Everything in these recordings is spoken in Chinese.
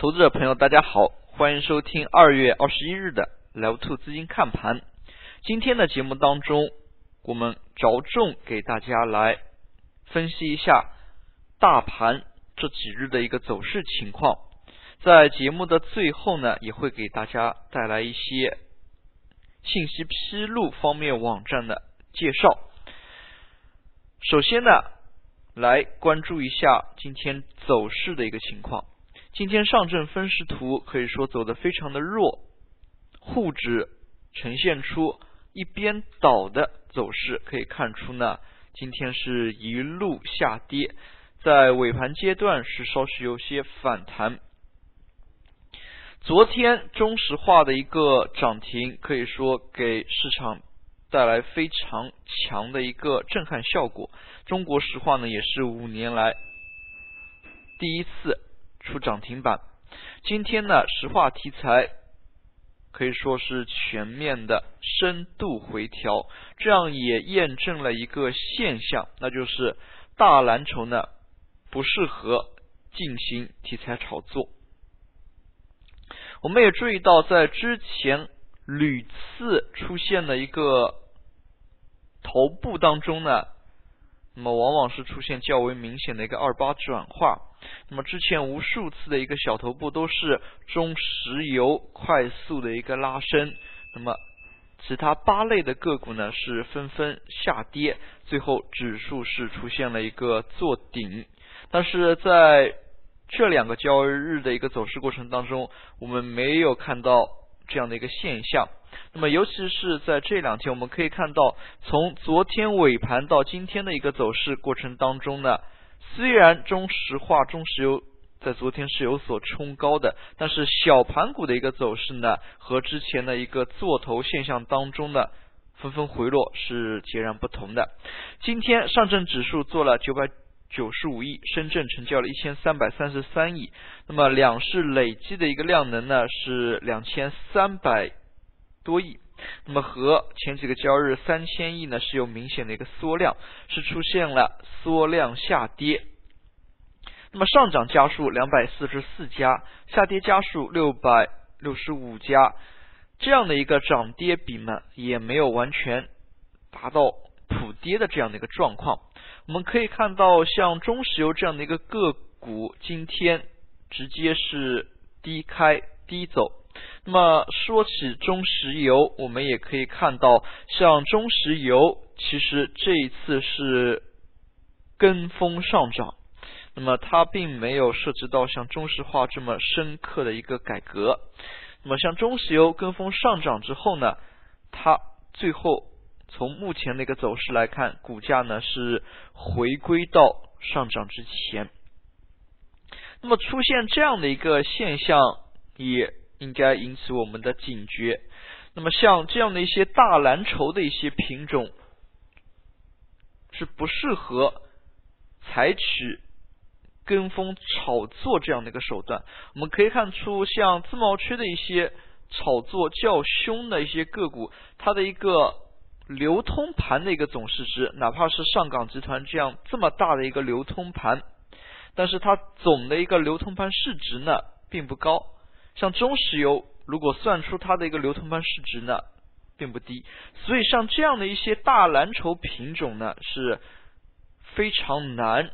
投资者朋友，大家好，欢迎收听二月二十一日的 Live Two 资金看盘。今天的节目当中，我们着重给大家来分析一下大盘这几日的一个走势情况。在节目的最后呢，也会给大家带来一些信息披露方面网站的介绍。首先呢，来关注一下今天走势的一个情况。今天上证分时图可以说走得非常的弱，沪指呈现出一边倒的走势，可以看出呢，今天是一路下跌，在尾盘阶段是稍许有些反弹。昨天中石化的一个涨停，可以说给市场带来非常强的一个震撼效果。中国石化呢，也是五年来第一次。出涨停板，今天呢，石化题材可以说是全面的深度回调，这样也验证了一个现象，那就是大蓝筹呢不适合进行题材炒作。我们也注意到，在之前屡次出现的一个头部当中呢，那么往往是出现较为明显的一个二八转化。那么之前无数次的一个小头部都是中石油快速的一个拉升，那么其他八类的个股呢是纷纷下跌，最后指数是出现了一个做顶。但是在这两个交易日的一个走势过程当中，我们没有看到这样的一个现象。那么尤其是在这两天，我们可以看到从昨天尾盘到今天的一个走势过程当中呢。虽然中石化、中石油在昨天是有所冲高的，但是小盘股的一个走势呢，和之前的一个做头现象当中的纷纷回落是截然不同的。今天上证指数做了九百九十五亿，深圳成交了一千三百三十三亿，那么两市累计的一个量能呢是两千三百多亿。那么和前几个交易日三千亿呢是有明显的一个缩量，是出现了缩量下跌。那么上涨家数两百四十四家，下跌家数六百六十五家，这样的一个涨跌比呢也没有完全达到普跌的这样的一个状况。我们可以看到，像中石油这样的一个个股，今天直接是低开低走。那么说起中石油，我们也可以看到，像中石油其实这一次是跟风上涨，那么它并没有涉及到像中石化这么深刻的一个改革。那么像中石油跟风上涨之后呢，它最后从目前的一个走势来看，股价呢是回归到上涨之前。那么出现这样的一个现象也。应该引起我们的警觉。那么像这样的一些大蓝筹的一些品种，是不适合采取跟风炒作这样的一个手段。我们可以看出，像自贸区的一些炒作较凶的一些个股，它的一个流通盘的一个总市值，哪怕是上港集团这样这么大的一个流通盘，但是它总的一个流通盘市值呢，并不高。像中石油，如果算出它的一个流通盘市值呢，并不低，所以像这样的一些大蓝筹品种呢，是非常难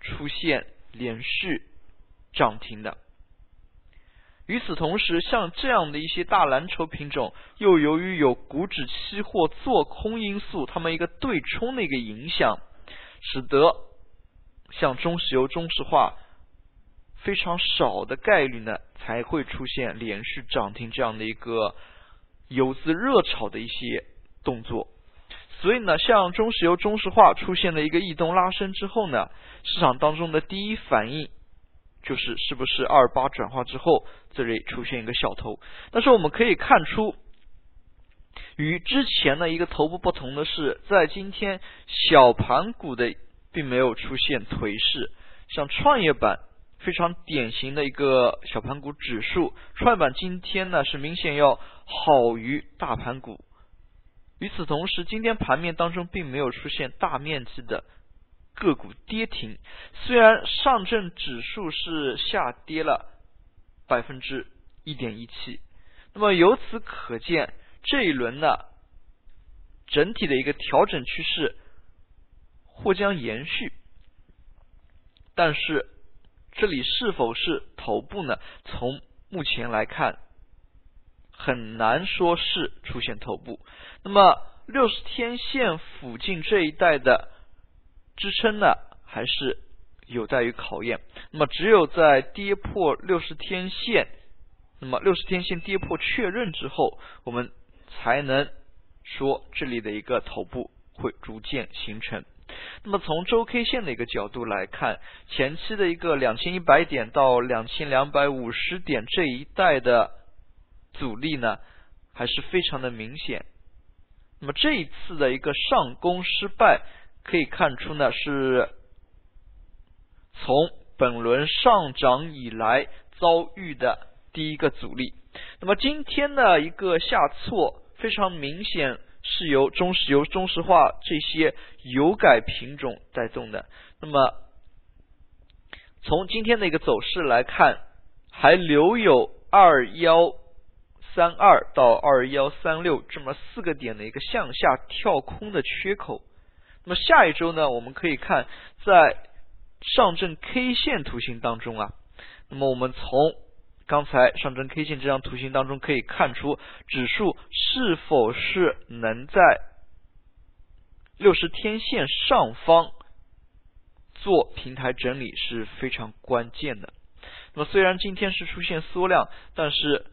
出现连续涨停的。与此同时，像这样的一些大蓝筹品种，又由于有股指期货做空因素，它们一个对冲的一个影响，使得像中石油、中石化。非常少的概率呢，才会出现连续涨停这样的一个游资热炒的一些动作。所以呢，像中石油、中石化出现了一个异动拉升之后呢，市场当中的第一反应就是是不是二八转化之后这里出现一个小头。但是我们可以看出，与之前的一个头部不同的是，在今天小盘股的并没有出现颓势，像创业板。非常典型的一个小盘股指数，创业板今天呢是明显要好于大盘股。与此同时，今天盘面当中并没有出现大面积的个股跌停。虽然上证指数是下跌了百分之一点一七。那么由此可见，这一轮呢，整体的一个调整趋势或将延续。但是这里是否是头部呢？从目前来看，很难说是出现头部。那么六十天线附近这一带的支撑呢，还是有待于考验。那么只有在跌破六十天线。那么六十天线跌破确认之后，我们才能说这里的一个头部会逐渐形成。那么从周 K 线的一个角度来看，前期的一个两千一百点到两千两百五十点这一带的阻力呢，还是非常的明显。那么这一次的一个上攻失败，可以看出呢是从本轮上涨以来遭遇的。第一个阻力，那么今天的一个下挫非常明显是由中石油、中石化这些油改品种带动的。那么从今天的一个走势来看，还留有二幺三二到二幺三六这么四个点的一个向下跳空的缺口。那么下一周呢，我们可以看在上证 K 线图形当中啊，那么我们从刚才上证 K 线这张图形当中可以看出，指数是否是能在六十天线上方做平台整理是非常关键的。那么虽然今天是出现缩量，但是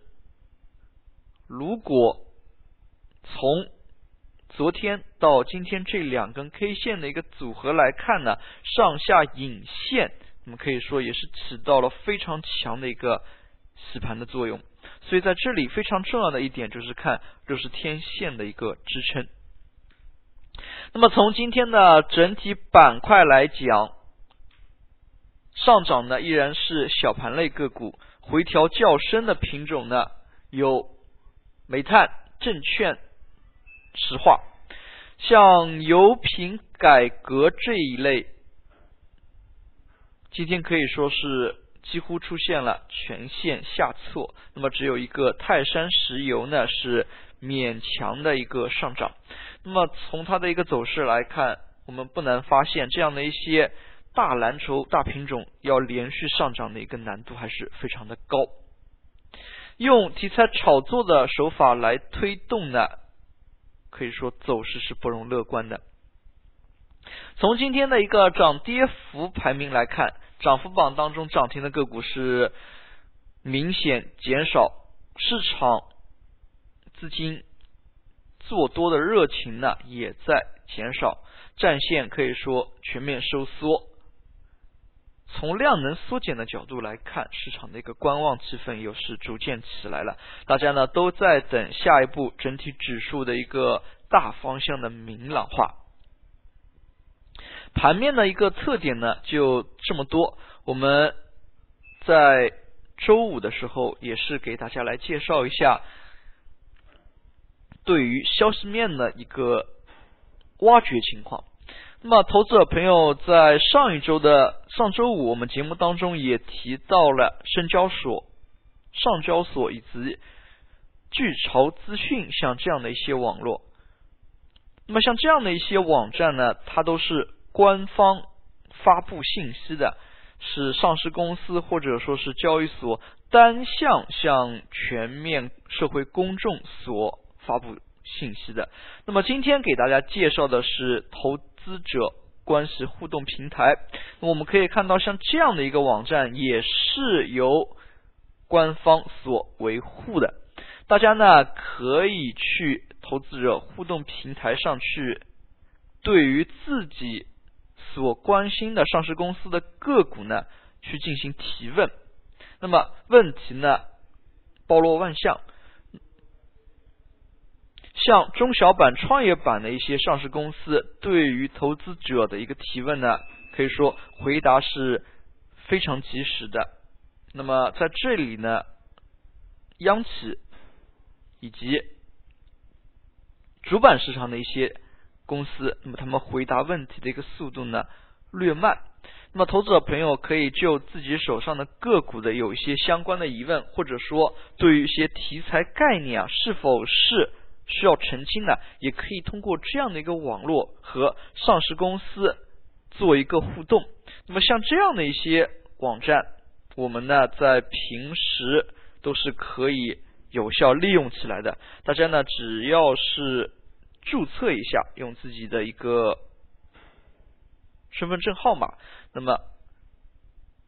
如果从昨天到今天这两根 K 线的一个组合来看呢，上下影线，那么可以说也是起到了非常强的一个。洗盘的作用，所以在这里非常重要的一点就是看六十天线的一个支撑。那么从今天的整体板块来讲，上涨的依然是小盘类个股，回调较深的品种呢有煤炭、证券、石化，像油品改革这一类，今天可以说是。几乎出现了全线下挫，那么只有一个泰山石油呢是勉强的一个上涨。那么从它的一个走势来看，我们不难发现，这样的一些大蓝筹、大品种要连续上涨的一个难度还是非常的高。用题材炒作的手法来推动呢，可以说走势是不容乐观的。从今天的一个涨跌幅排名来看。涨幅榜当中涨停的个股是明显减少，市场资金做多的热情呢也在减少，战线可以说全面收缩。从量能缩减的角度来看，市场的一个观望气氛又是逐渐起来了，大家呢都在等下一步整体指数的一个大方向的明朗化。盘面的一个特点呢，就这么多。我们在周五的时候也是给大家来介绍一下，对于消息面的一个挖掘情况。那么，投资者朋友在上一周的上周五，我们节目当中也提到了深交所、上交所以及巨潮资讯像这样的一些网络。那么，像这样的一些网站呢，它都是。官方发布信息的是上市公司或者说是交易所单向向全面社会公众所发布信息的。那么今天给大家介绍的是投资者关系互动平台。那我们可以看到，像这样的一个网站也是由官方所维护的。大家呢可以去投资者互动平台上去，对于自己。所关心的上市公司的个股呢，去进行提问。那么问题呢，包罗万象。像中小板、创业板的一些上市公司，对于投资者的一个提问呢，可以说回答是非常及时的。那么在这里呢，央企以及主板市场的一些。公司，那么他们回答问题的一个速度呢略慢。那么，投资者朋友可以就自己手上的个股的有一些相关的疑问，或者说对于一些题材概念啊，是否是需要澄清的，也可以通过这样的一个网络和上市公司做一个互动。那么，像这样的一些网站，我们呢在平时都是可以有效利用起来的。大家呢只要是注册一下，用自己的一个。身份证号码，那么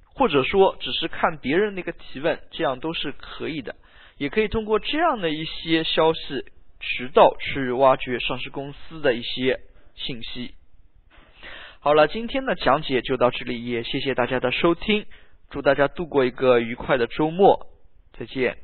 或者说只是看别人那个提问，这样都是可以的。也可以通过这样的一些消息渠道去挖掘上市公司的一些信息。好了，今天的讲解就到这里，也谢谢大家的收听，祝大家度过一个愉快的周末，再见。